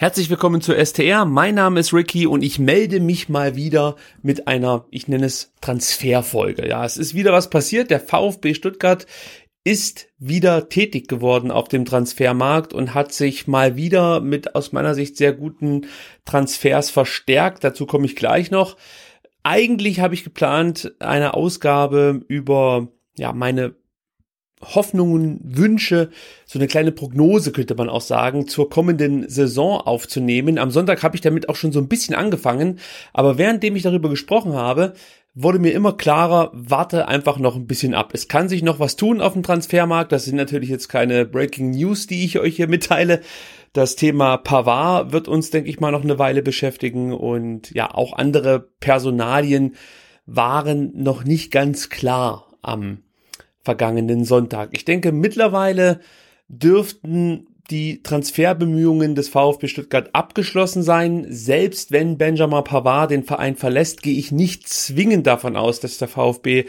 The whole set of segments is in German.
Herzlich willkommen zur STR. Mein Name ist Ricky und ich melde mich mal wieder mit einer, ich nenne es Transferfolge. Ja, es ist wieder was passiert. Der VfB Stuttgart ist wieder tätig geworden auf dem Transfermarkt und hat sich mal wieder mit aus meiner Sicht sehr guten Transfers verstärkt. Dazu komme ich gleich noch. Eigentlich habe ich geplant, eine Ausgabe über ja, meine Hoffnungen, Wünsche, so eine kleine Prognose könnte man auch sagen, zur kommenden Saison aufzunehmen. Am Sonntag habe ich damit auch schon so ein bisschen angefangen, aber währenddem ich darüber gesprochen habe, wurde mir immer klarer, warte einfach noch ein bisschen ab. Es kann sich noch was tun auf dem Transfermarkt. Das sind natürlich jetzt keine Breaking News, die ich euch hier mitteile. Das Thema Pavard wird uns, denke ich mal, noch eine Weile beschäftigen und ja, auch andere Personalien waren noch nicht ganz klar am vergangenen Sonntag. Ich denke, mittlerweile dürften die Transferbemühungen des VfB Stuttgart abgeschlossen sein. Selbst wenn Benjamin Pavard den Verein verlässt, gehe ich nicht zwingend davon aus, dass der VfB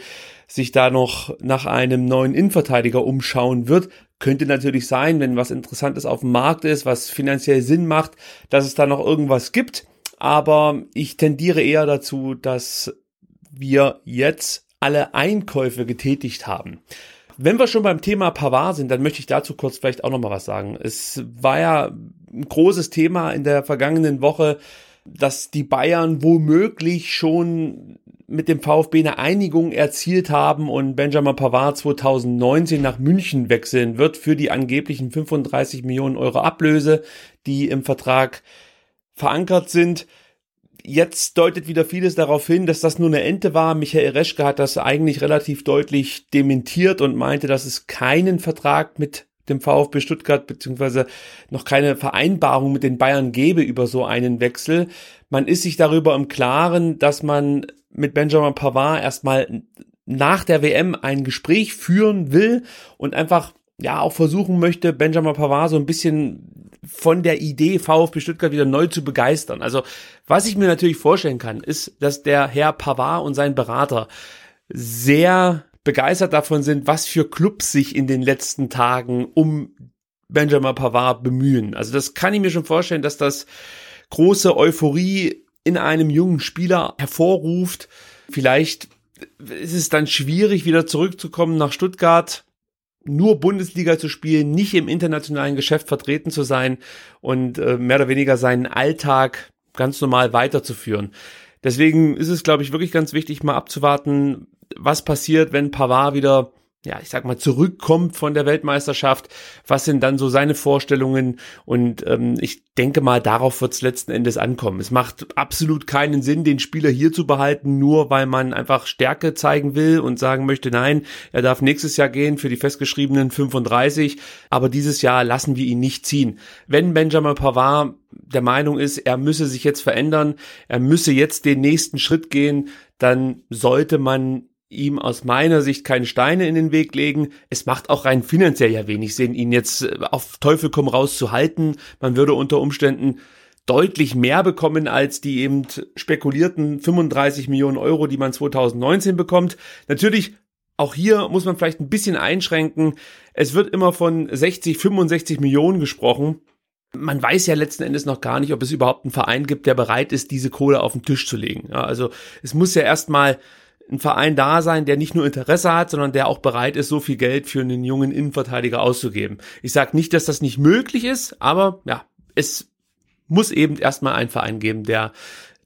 sich da noch nach einem neuen Innenverteidiger umschauen wird. Könnte natürlich sein, wenn was Interessantes auf dem Markt ist, was finanziell Sinn macht, dass es da noch irgendwas gibt. Aber ich tendiere eher dazu, dass wir jetzt alle Einkäufe getätigt haben. Wenn wir schon beim Thema Pavard sind, dann möchte ich dazu kurz vielleicht auch noch mal was sagen. Es war ja ein großes Thema in der vergangenen Woche, dass die Bayern womöglich schon mit dem VfB eine Einigung erzielt haben und Benjamin Pavard 2019 nach München wechseln wird für die angeblichen 35 Millionen Euro Ablöse, die im Vertrag verankert sind jetzt deutet wieder vieles darauf hin, dass das nur eine Ente war. Michael Reschke hat das eigentlich relativ deutlich dementiert und meinte, dass es keinen Vertrag mit dem VfB Stuttgart beziehungsweise noch keine Vereinbarung mit den Bayern gäbe über so einen Wechsel. Man ist sich darüber im Klaren, dass man mit Benjamin Pavard erstmal nach der WM ein Gespräch führen will und einfach ja auch versuchen möchte, Benjamin Pavard so ein bisschen von der Idee VfB Stuttgart wieder neu zu begeistern. Also was ich mir natürlich vorstellen kann, ist, dass der Herr Pavard und sein Berater sehr begeistert davon sind, was für Clubs sich in den letzten Tagen um Benjamin Pavard bemühen. Also das kann ich mir schon vorstellen, dass das große Euphorie in einem jungen Spieler hervorruft. Vielleicht ist es dann schwierig, wieder zurückzukommen nach Stuttgart nur Bundesliga zu spielen, nicht im internationalen Geschäft vertreten zu sein und äh, mehr oder weniger seinen Alltag ganz normal weiterzuführen. Deswegen ist es, glaube ich, wirklich ganz wichtig, mal abzuwarten, was passiert, wenn Pavard wieder ja, ich sag mal, zurückkommt von der Weltmeisterschaft. Was sind dann so seine Vorstellungen? Und ähm, ich denke mal, darauf wird es letzten Endes ankommen. Es macht absolut keinen Sinn, den Spieler hier zu behalten, nur weil man einfach Stärke zeigen will und sagen möchte, nein, er darf nächstes Jahr gehen für die festgeschriebenen 35, aber dieses Jahr lassen wir ihn nicht ziehen. Wenn Benjamin Pavard der Meinung ist, er müsse sich jetzt verändern, er müsse jetzt den nächsten Schritt gehen, dann sollte man ihm aus meiner Sicht keine Steine in den Weg legen. Es macht auch rein finanziell ja wenig Sinn, ihn jetzt äh, auf Teufel komm raus zu halten. Man würde unter Umständen deutlich mehr bekommen als die eben spekulierten 35 Millionen Euro, die man 2019 bekommt. Natürlich auch hier muss man vielleicht ein bisschen einschränken. Es wird immer von 60, 65 Millionen gesprochen. Man weiß ja letzten Endes noch gar nicht, ob es überhaupt einen Verein gibt, der bereit ist, diese Kohle auf den Tisch zu legen. Ja, also es muss ja erstmal ein Verein da sein, der nicht nur Interesse hat, sondern der auch bereit ist, so viel Geld für einen jungen Innenverteidiger auszugeben. Ich sage nicht, dass das nicht möglich ist, aber ja, es muss eben erstmal einen Verein geben, der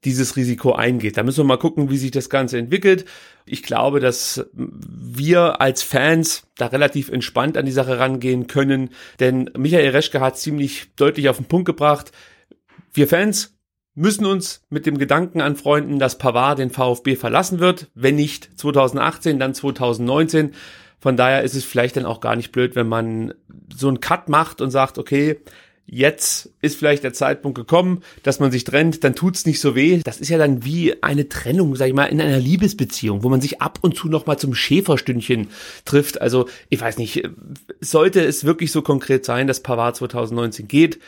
dieses Risiko eingeht. Da müssen wir mal gucken, wie sich das Ganze entwickelt. Ich glaube, dass wir als Fans da relativ entspannt an die Sache rangehen können, denn Michael Reschke hat ziemlich deutlich auf den Punkt gebracht. Wir Fans müssen uns mit dem Gedanken anfreunden, dass Pavard den VfB verlassen wird. Wenn nicht 2018, dann 2019. Von daher ist es vielleicht dann auch gar nicht blöd, wenn man so einen Cut macht und sagt, okay, jetzt ist vielleicht der Zeitpunkt gekommen, dass man sich trennt, dann tut's nicht so weh. Das ist ja dann wie eine Trennung, sag ich mal, in einer Liebesbeziehung, wo man sich ab und zu noch mal zum Schäferstündchen trifft. Also, ich weiß nicht, sollte es wirklich so konkret sein, dass Pavard 2019 geht,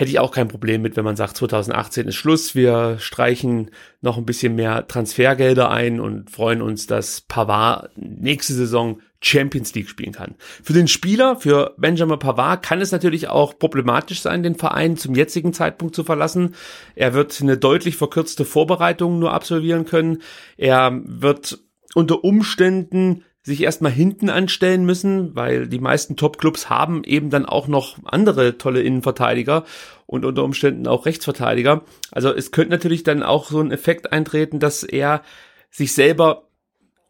hätte ich auch kein Problem mit, wenn man sagt, 2018 ist Schluss, wir streichen noch ein bisschen mehr Transfergelder ein und freuen uns, dass Pavard nächste Saison Champions League spielen kann. Für den Spieler, für Benjamin Pavard, kann es natürlich auch problematisch sein, den Verein zum jetzigen Zeitpunkt zu verlassen. Er wird eine deutlich verkürzte Vorbereitung nur absolvieren können. Er wird unter Umständen sich erstmal hinten anstellen müssen, weil die meisten Top-Clubs haben eben dann auch noch andere tolle Innenverteidiger und unter Umständen auch Rechtsverteidiger. Also es könnte natürlich dann auch so ein Effekt eintreten, dass er sich selber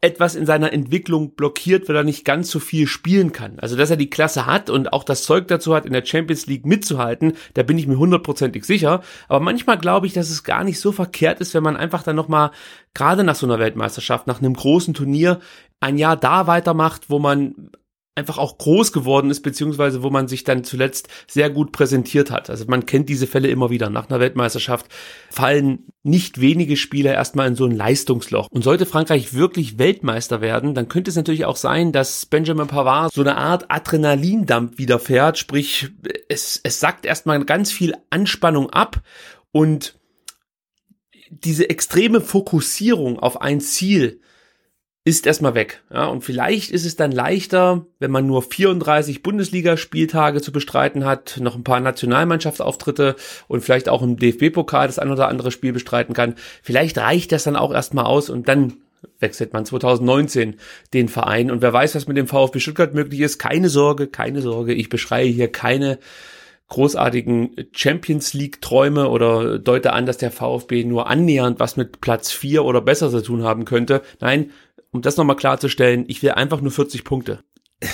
etwas in seiner Entwicklung blockiert, weil er nicht ganz so viel spielen kann. Also, dass er die Klasse hat und auch das Zeug dazu hat, in der Champions League mitzuhalten, da bin ich mir hundertprozentig sicher. Aber manchmal glaube ich, dass es gar nicht so verkehrt ist, wenn man einfach dann nochmal, gerade nach so einer Weltmeisterschaft, nach einem großen Turnier, ein Jahr da weitermacht, wo man einfach auch groß geworden ist, beziehungsweise wo man sich dann zuletzt sehr gut präsentiert hat. Also man kennt diese Fälle immer wieder. Nach einer Weltmeisterschaft fallen nicht wenige Spieler erstmal in so ein Leistungsloch. Und sollte Frankreich wirklich Weltmeister werden, dann könnte es natürlich auch sein, dass Benjamin Pavard so eine Art Adrenalindump widerfährt, sprich es, es sackt erstmal ganz viel Anspannung ab und diese extreme Fokussierung auf ein Ziel, ist erstmal weg. Ja, und vielleicht ist es dann leichter, wenn man nur 34 Bundesligaspieltage zu bestreiten hat, noch ein paar Nationalmannschaftsauftritte und vielleicht auch im DFB-Pokal das ein oder andere Spiel bestreiten kann. Vielleicht reicht das dann auch erstmal aus und dann wechselt man 2019 den Verein. Und wer weiß, was mit dem VfB Stuttgart möglich ist. Keine Sorge, keine Sorge. Ich beschreie hier keine großartigen Champions League Träume oder deute an, dass der VfB nur annähernd was mit Platz 4 oder besser zu tun haben könnte. Nein, um das nochmal klarzustellen, ich will einfach nur 40 Punkte.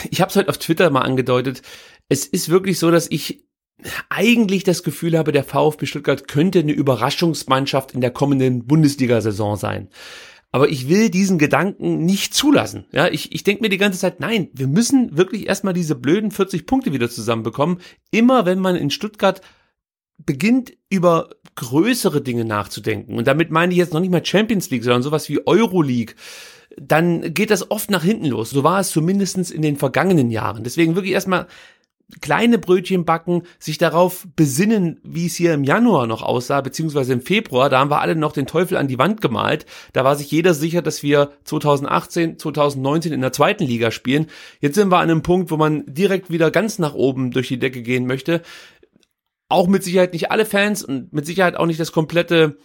Ich habe es heute auf Twitter mal angedeutet. Es ist wirklich so, dass ich eigentlich das Gefühl habe, der VfB Stuttgart könnte eine Überraschungsmannschaft in der kommenden Bundesliga-Saison sein. Aber ich will diesen Gedanken nicht zulassen. Ja, ich, ich denke mir die ganze Zeit, nein, wir müssen wirklich erstmal diese blöden 40 Punkte wieder zusammenbekommen. Immer wenn man in Stuttgart beginnt, über größere Dinge nachzudenken. Und damit meine ich jetzt noch nicht mal Champions League, sondern sowas wie Euroleague dann geht das oft nach hinten los. So war es zumindestens in den vergangenen Jahren. Deswegen wirklich erstmal kleine Brötchen backen, sich darauf besinnen, wie es hier im Januar noch aussah, beziehungsweise im Februar, da haben wir alle noch den Teufel an die Wand gemalt. Da war sich jeder sicher, dass wir 2018, 2019 in der zweiten Liga spielen. Jetzt sind wir an einem Punkt, wo man direkt wieder ganz nach oben durch die Decke gehen möchte. Auch mit Sicherheit nicht alle Fans und mit Sicherheit auch nicht das komplette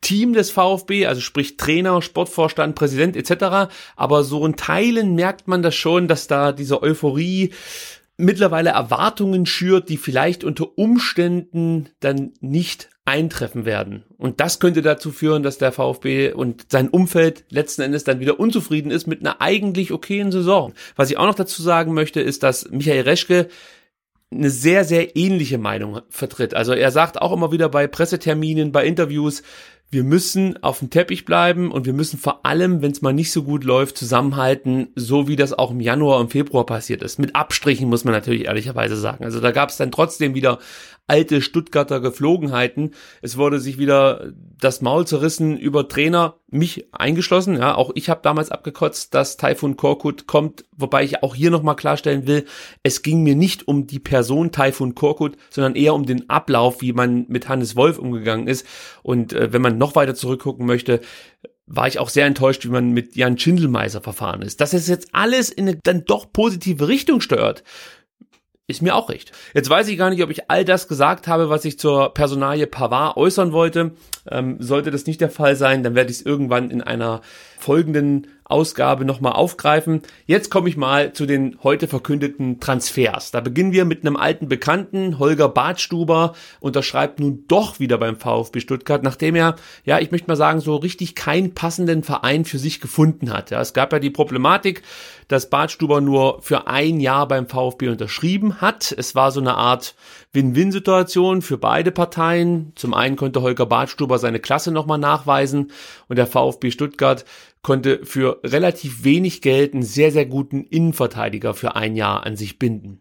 Team des VfB, also sprich Trainer, Sportvorstand, Präsident etc. Aber so in Teilen merkt man das schon, dass da diese Euphorie mittlerweile Erwartungen schürt, die vielleicht unter Umständen dann nicht eintreffen werden. Und das könnte dazu führen, dass der VfB und sein Umfeld letzten Endes dann wieder unzufrieden ist mit einer eigentlich okayen Saison. Was ich auch noch dazu sagen möchte, ist, dass Michael Reschke eine sehr, sehr ähnliche Meinung vertritt. Also er sagt auch immer wieder bei Presseterminen, bei Interviews, wir müssen auf dem Teppich bleiben und wir müssen vor allem, wenn es mal nicht so gut läuft, zusammenhalten, so wie das auch im Januar und Februar passiert ist. Mit Abstrichen muss man natürlich ehrlicherweise sagen. Also da gab es dann trotzdem wieder alte Stuttgarter Geflogenheiten. Es wurde sich wieder das Maul zerrissen über Trainer, mich eingeschlossen. Ja, auch ich habe damals abgekotzt, dass Taifun Korkut kommt, wobei ich auch hier nochmal klarstellen will, es ging mir nicht um die Person Taifun Korkut, sondern eher um den Ablauf, wie man mit Hannes Wolf umgegangen ist. Und äh, wenn man noch weiter zurückgucken möchte, war ich auch sehr enttäuscht, wie man mit Jan Schindelmeiser verfahren ist. Dass es jetzt alles in eine dann doch positive Richtung steuert, ist mir auch recht. Jetzt weiß ich gar nicht, ob ich all das gesagt habe, was ich zur Personalie Pavard äußern wollte. Ähm, sollte das nicht der Fall sein, dann werde ich es irgendwann in einer folgenden Ausgabe nochmal aufgreifen. Jetzt komme ich mal zu den heute verkündeten Transfers. Da beginnen wir mit einem alten Bekannten, Holger Badstuber, unterschreibt nun doch wieder beim VfB Stuttgart, nachdem er, ja, ich möchte mal sagen, so richtig keinen passenden Verein für sich gefunden hat. Ja, es gab ja die Problematik, dass Badstuber nur für ein Jahr beim VfB unterschrieben hat. Es war so eine Art Win-Win-Situation für beide Parteien. Zum einen konnte Holger Badstuber seine Klasse nochmal nachweisen und der VfB Stuttgart konnte für relativ wenig Geld einen sehr, sehr guten Innenverteidiger für ein Jahr an sich binden.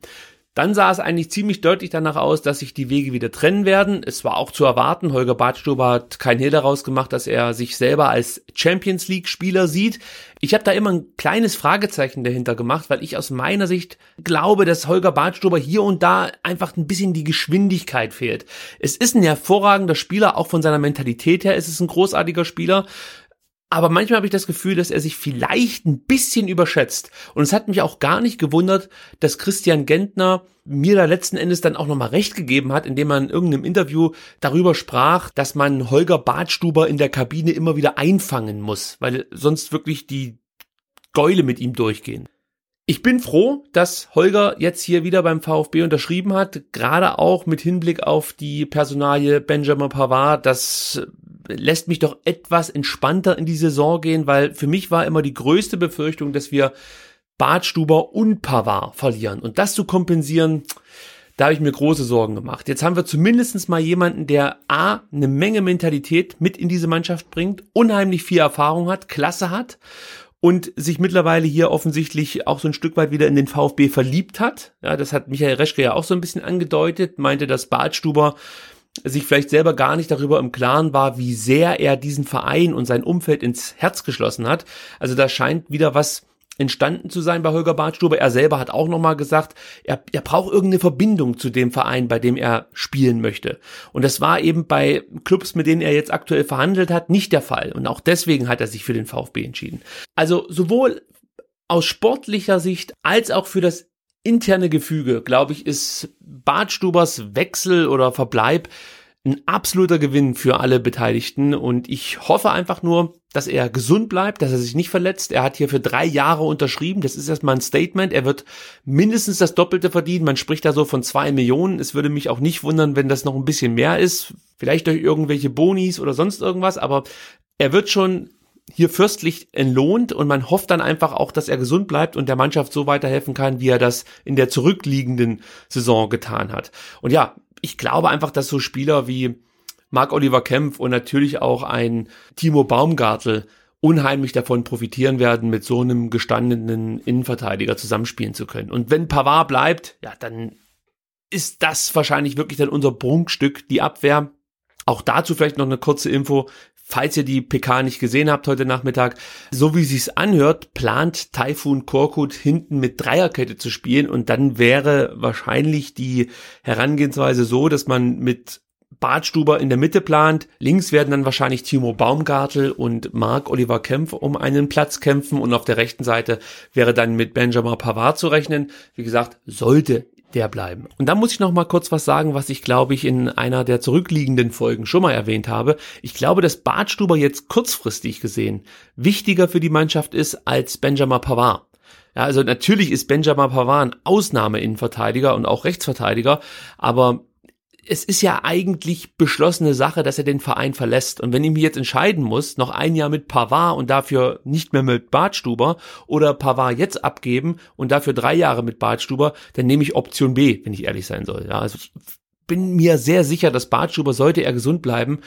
Dann sah es eigentlich ziemlich deutlich danach aus, dass sich die Wege wieder trennen werden. Es war auch zu erwarten. Holger Badstuber hat kein Hehl daraus gemacht, dass er sich selber als Champions League Spieler sieht. Ich habe da immer ein kleines Fragezeichen dahinter gemacht, weil ich aus meiner Sicht glaube, dass Holger Badstuber hier und da einfach ein bisschen die Geschwindigkeit fehlt. Es ist ein hervorragender Spieler, auch von seiner Mentalität her ist es ein großartiger Spieler. Aber manchmal habe ich das Gefühl, dass er sich vielleicht ein bisschen überschätzt. Und es hat mich auch gar nicht gewundert, dass Christian Gentner mir da letzten Endes dann auch nochmal recht gegeben hat, indem man in irgendeinem Interview darüber sprach, dass man Holger Badstuber in der Kabine immer wieder einfangen muss, weil sonst wirklich die Gäule mit ihm durchgehen. Ich bin froh, dass Holger jetzt hier wieder beim VfB unterschrieben hat, gerade auch mit Hinblick auf die Personalie Benjamin Pavard. Das lässt mich doch etwas entspannter in die Saison gehen, weil für mich war immer die größte Befürchtung, dass wir Badstuber und Pavard verlieren. Und das zu kompensieren, da habe ich mir große Sorgen gemacht. Jetzt haben wir zumindestens mal jemanden, der A, eine Menge Mentalität mit in diese Mannschaft bringt, unheimlich viel Erfahrung hat, Klasse hat und sich mittlerweile hier offensichtlich auch so ein Stück weit wieder in den VfB verliebt hat. Ja, das hat Michael Reschke ja auch so ein bisschen angedeutet, meinte, dass Badstuber sich vielleicht selber gar nicht darüber im Klaren war, wie sehr er diesen Verein und sein Umfeld ins Herz geschlossen hat. Also da scheint wieder was entstanden zu sein bei Holger Bartstuber. Er selber hat auch nochmal gesagt, er, er braucht irgendeine Verbindung zu dem Verein, bei dem er spielen möchte. Und das war eben bei Clubs, mit denen er jetzt aktuell verhandelt hat, nicht der Fall. Und auch deswegen hat er sich für den VfB entschieden. Also sowohl aus sportlicher Sicht als auch für das interne Gefüge, glaube ich, ist Bartstubers Wechsel oder Verbleib ein absoluter Gewinn für alle Beteiligten und ich hoffe einfach nur, dass er gesund bleibt, dass er sich nicht verletzt. Er hat hier für drei Jahre unterschrieben. Das ist erstmal ein Statement. Er wird mindestens das Doppelte verdienen. Man spricht da so von zwei Millionen. Es würde mich auch nicht wundern, wenn das noch ein bisschen mehr ist. Vielleicht durch irgendwelche Bonis oder sonst irgendwas, aber er wird schon hier fürstlich entlohnt und man hofft dann einfach auch, dass er gesund bleibt und der Mannschaft so weiterhelfen kann, wie er das in der zurückliegenden Saison getan hat. Und ja, ich glaube einfach, dass so Spieler wie Marc-Oliver Kempf und natürlich auch ein Timo Baumgartel unheimlich davon profitieren werden, mit so einem gestandenen Innenverteidiger zusammenspielen zu können. Und wenn Pavard bleibt, ja, dann ist das wahrscheinlich wirklich dann unser Prunkstück, die Abwehr. Auch dazu vielleicht noch eine kurze Info. Falls ihr die PK nicht gesehen habt heute Nachmittag, so wie sich's anhört, plant Taifun Korkut hinten mit Dreierkette zu spielen und dann wäre wahrscheinlich die Herangehensweise so, dass man mit Bartstuber in der Mitte plant. Links werden dann wahrscheinlich Timo Baumgartel und Marc Oliver Kempf um einen Platz kämpfen und auf der rechten Seite wäre dann mit Benjamin Pavard zu rechnen. Wie gesagt, sollte der bleiben. Und da muss ich noch mal kurz was sagen, was ich glaube ich in einer der zurückliegenden Folgen schon mal erwähnt habe. Ich glaube, dass Bartstuber jetzt kurzfristig gesehen wichtiger für die Mannschaft ist als Benjamin Pavard. Ja, also natürlich ist Benjamin Pavard ein Ausnahmeinnenverteidiger und auch Rechtsverteidiger, aber es ist ja eigentlich beschlossene Sache, dass er den Verein verlässt. Und wenn ich mich jetzt entscheiden muss, noch ein Jahr mit Pavard und dafür nicht mehr mit Bartstuber oder Pavard jetzt abgeben und dafür drei Jahre mit Bartstuber, dann nehme ich Option B, wenn ich ehrlich sein soll. Ja, also ich bin mir sehr sicher, dass Bartstuber, sollte er gesund bleiben,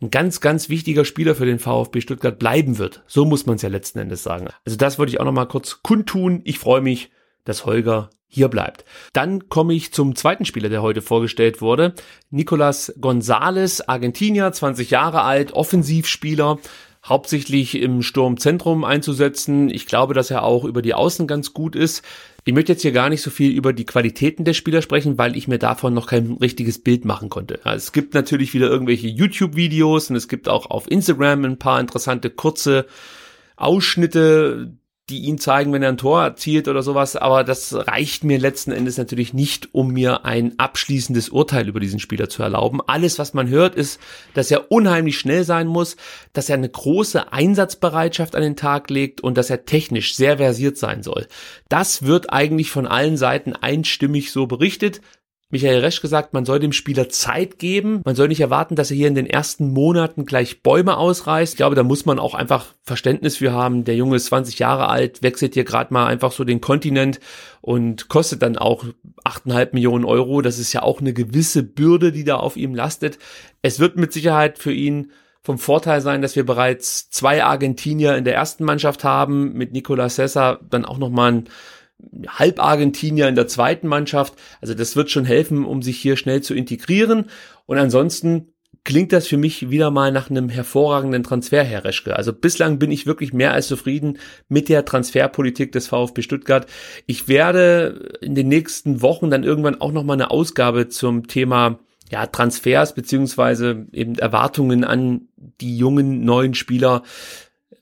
ein ganz, ganz wichtiger Spieler für den VfB Stuttgart bleiben wird. So muss man es ja letzten Endes sagen. Also das wollte ich auch noch mal kurz kundtun. Ich freue mich, dass Holger hier bleibt. Dann komme ich zum zweiten Spieler, der heute vorgestellt wurde. Nicolas González, Argentinier, 20 Jahre alt, Offensivspieler, hauptsächlich im Sturmzentrum einzusetzen. Ich glaube, dass er auch über die Außen ganz gut ist. Ich möchte jetzt hier gar nicht so viel über die Qualitäten der Spieler sprechen, weil ich mir davon noch kein richtiges Bild machen konnte. es gibt natürlich wieder irgendwelche YouTube-Videos und es gibt auch auf Instagram ein paar interessante kurze Ausschnitte, die ihn zeigen, wenn er ein Tor erzielt oder sowas, aber das reicht mir letzten Endes natürlich nicht, um mir ein abschließendes Urteil über diesen Spieler zu erlauben. Alles, was man hört, ist, dass er unheimlich schnell sein muss, dass er eine große Einsatzbereitschaft an den Tag legt und dass er technisch sehr versiert sein soll. Das wird eigentlich von allen Seiten einstimmig so berichtet. Michael Resch gesagt, man soll dem Spieler Zeit geben. Man soll nicht erwarten, dass er hier in den ersten Monaten gleich Bäume ausreißt. Ich glaube, da muss man auch einfach Verständnis für haben. Der Junge ist 20 Jahre alt, wechselt hier gerade mal einfach so den Kontinent und kostet dann auch 8,5 Millionen Euro. Das ist ja auch eine gewisse Bürde, die da auf ihm lastet. Es wird mit Sicherheit für ihn vom Vorteil sein, dass wir bereits zwei Argentinier in der ersten Mannschaft haben, mit Nicolas Sessa dann auch nochmal ein Halb-Argentinier in der zweiten Mannschaft. Also das wird schon helfen, um sich hier schnell zu integrieren. Und ansonsten klingt das für mich wieder mal nach einem hervorragenden Transfer, Herr Reschke. Also bislang bin ich wirklich mehr als zufrieden mit der Transferpolitik des VfB Stuttgart. Ich werde in den nächsten Wochen dann irgendwann auch noch mal eine Ausgabe zum Thema ja, Transfers beziehungsweise eben Erwartungen an die jungen neuen Spieler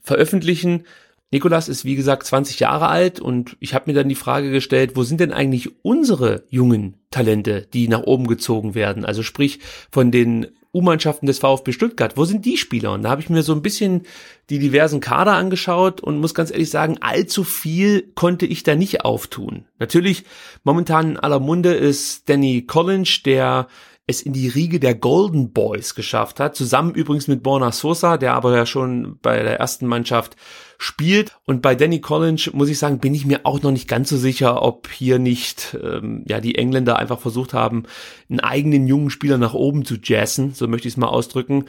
veröffentlichen. Nikolas ist wie gesagt 20 Jahre alt und ich habe mir dann die Frage gestellt, wo sind denn eigentlich unsere jungen Talente, die nach oben gezogen werden? Also sprich von den U-Mannschaften des VfB Stuttgart, wo sind die Spieler? Und da habe ich mir so ein bisschen die diversen Kader angeschaut und muss ganz ehrlich sagen, allzu viel konnte ich da nicht auftun. Natürlich momentan in aller Munde ist Danny Collins, der es in die Riege der Golden Boys geschafft hat, zusammen übrigens mit Borna Sosa, der aber ja schon bei der ersten Mannschaft spielt. Und bei Danny Collins muss ich sagen, bin ich mir auch noch nicht ganz so sicher, ob hier nicht ähm, ja die Engländer einfach versucht haben, einen eigenen jungen Spieler nach oben zu jazzen, so möchte ich es mal ausdrücken.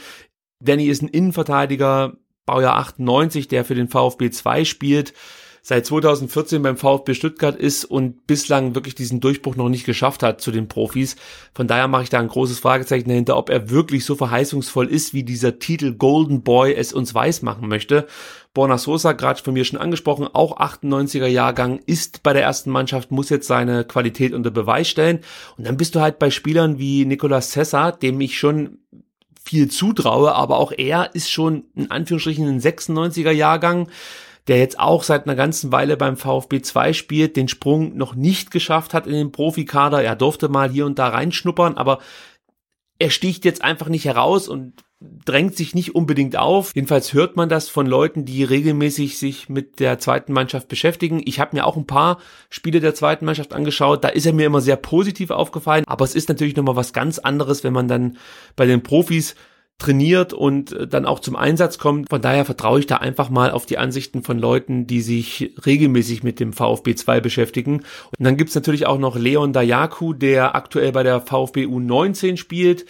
Danny ist ein Innenverteidiger, Baujahr 98, der für den VfB 2 spielt seit 2014 beim VfB Stuttgart ist und bislang wirklich diesen Durchbruch noch nicht geschafft hat zu den Profis. Von daher mache ich da ein großes Fragezeichen dahinter, ob er wirklich so verheißungsvoll ist, wie dieser Titel Golden Boy es uns weiß machen möchte. Borna Sosa, gerade von mir schon angesprochen, auch 98er Jahrgang, ist bei der ersten Mannschaft, muss jetzt seine Qualität unter Beweis stellen. Und dann bist du halt bei Spielern wie Nicolas Cessa, dem ich schon viel zutraue, aber auch er ist schon in Anführungsstrichen ein 96er Jahrgang der jetzt auch seit einer ganzen Weile beim VfB 2 spielt, den Sprung noch nicht geschafft hat in den Profikader. Er durfte mal hier und da reinschnuppern, aber er sticht jetzt einfach nicht heraus und drängt sich nicht unbedingt auf. Jedenfalls hört man das von Leuten, die regelmäßig sich mit der zweiten Mannschaft beschäftigen. Ich habe mir auch ein paar Spiele der zweiten Mannschaft angeschaut. Da ist er mir immer sehr positiv aufgefallen. Aber es ist natürlich nochmal was ganz anderes, wenn man dann bei den Profis trainiert und äh, dann auch zum Einsatz kommt. Von daher vertraue ich da einfach mal auf die Ansichten von Leuten, die sich regelmäßig mit dem VfB 2 beschäftigen. Und dann gibt's natürlich auch noch Leon Dayaku, der aktuell bei der VfB U19 spielt.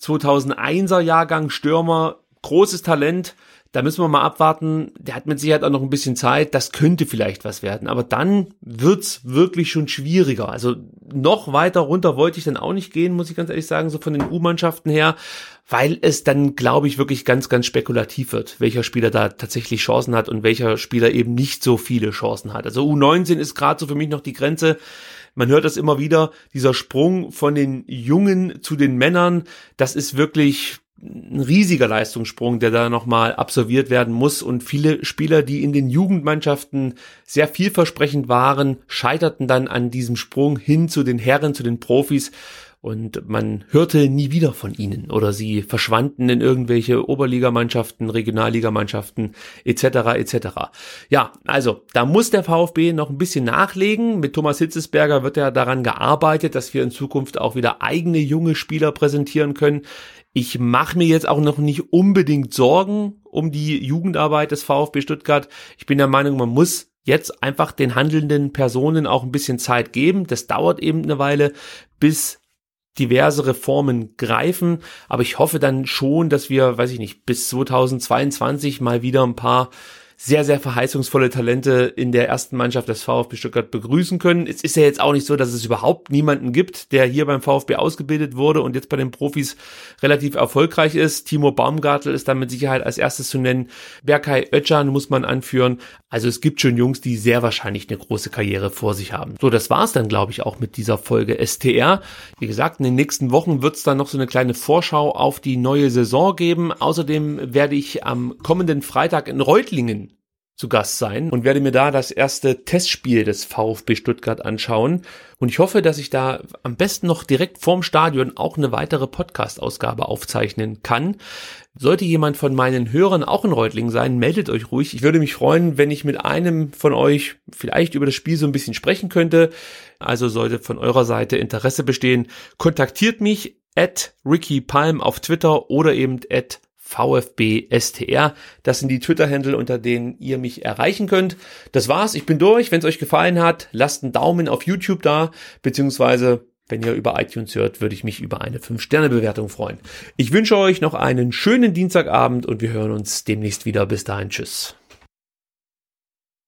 2001er Jahrgang Stürmer, großes Talent. Da müssen wir mal abwarten. Der hat mit Sicherheit auch noch ein bisschen Zeit. Das könnte vielleicht was werden. Aber dann wird's wirklich schon schwieriger. Also noch weiter runter wollte ich dann auch nicht gehen, muss ich ganz ehrlich sagen, so von den U-Mannschaften her weil es dann, glaube ich, wirklich ganz, ganz spekulativ wird, welcher Spieler da tatsächlich Chancen hat und welcher Spieler eben nicht so viele Chancen hat. Also U19 ist gerade so für mich noch die Grenze. Man hört das immer wieder, dieser Sprung von den Jungen zu den Männern, das ist wirklich ein riesiger Leistungssprung, der da nochmal absolviert werden muss. Und viele Spieler, die in den Jugendmannschaften sehr vielversprechend waren, scheiterten dann an diesem Sprung hin zu den Herren, zu den Profis und man hörte nie wieder von ihnen oder sie verschwanden in irgendwelche Oberligamannschaften, Regionalligamannschaften etc. etc. Ja, also da muss der VfB noch ein bisschen nachlegen. Mit Thomas Hitzesberger wird ja daran gearbeitet, dass wir in Zukunft auch wieder eigene junge Spieler präsentieren können. Ich mache mir jetzt auch noch nicht unbedingt Sorgen um die Jugendarbeit des VfB Stuttgart. Ich bin der Meinung, man muss jetzt einfach den handelnden Personen auch ein bisschen Zeit geben. Das dauert eben eine Weile, bis diverse Reformen greifen. Aber ich hoffe dann schon, dass wir, weiß ich nicht, bis 2022 mal wieder ein paar sehr, sehr verheißungsvolle Talente in der ersten Mannschaft des VfB Stuttgart begrüßen können. Es ist ja jetzt auch nicht so, dass es überhaupt niemanden gibt, der hier beim VfB ausgebildet wurde und jetzt bei den Profis relativ erfolgreich ist. Timo Baumgartel ist da mit Sicherheit als erstes zu nennen. Berkay Özcan muss man anführen. Also es gibt schon Jungs, die sehr wahrscheinlich eine große Karriere vor sich haben. So, das war's dann, glaube ich, auch mit dieser Folge STR. Wie gesagt, in den nächsten Wochen wird es dann noch so eine kleine Vorschau auf die neue Saison geben. Außerdem werde ich am kommenden Freitag in Reutlingen zu Gast sein und werde mir da das erste Testspiel des VfB Stuttgart anschauen. Und ich hoffe, dass ich da am besten noch direkt vorm Stadion auch eine weitere Podcast-Ausgabe aufzeichnen kann. Sollte jemand von meinen Hörern auch in Reutlingen sein, meldet euch ruhig. Ich würde mich freuen, wenn ich mit einem von euch vielleicht über das Spiel so ein bisschen sprechen könnte. Also sollte von eurer Seite Interesse bestehen, kontaktiert mich at Ricky Palm auf Twitter oder eben at VfB STR. Das sind die Twitter-Handle, unter denen ihr mich erreichen könnt. Das war's. Ich bin durch. Wenn es euch gefallen hat, lasst einen Daumen auf YouTube da, beziehungsweise wenn ihr über iTunes hört, würde ich mich über eine 5-Sterne-Bewertung freuen. Ich wünsche euch noch einen schönen Dienstagabend und wir hören uns demnächst wieder. Bis dahin. Tschüss.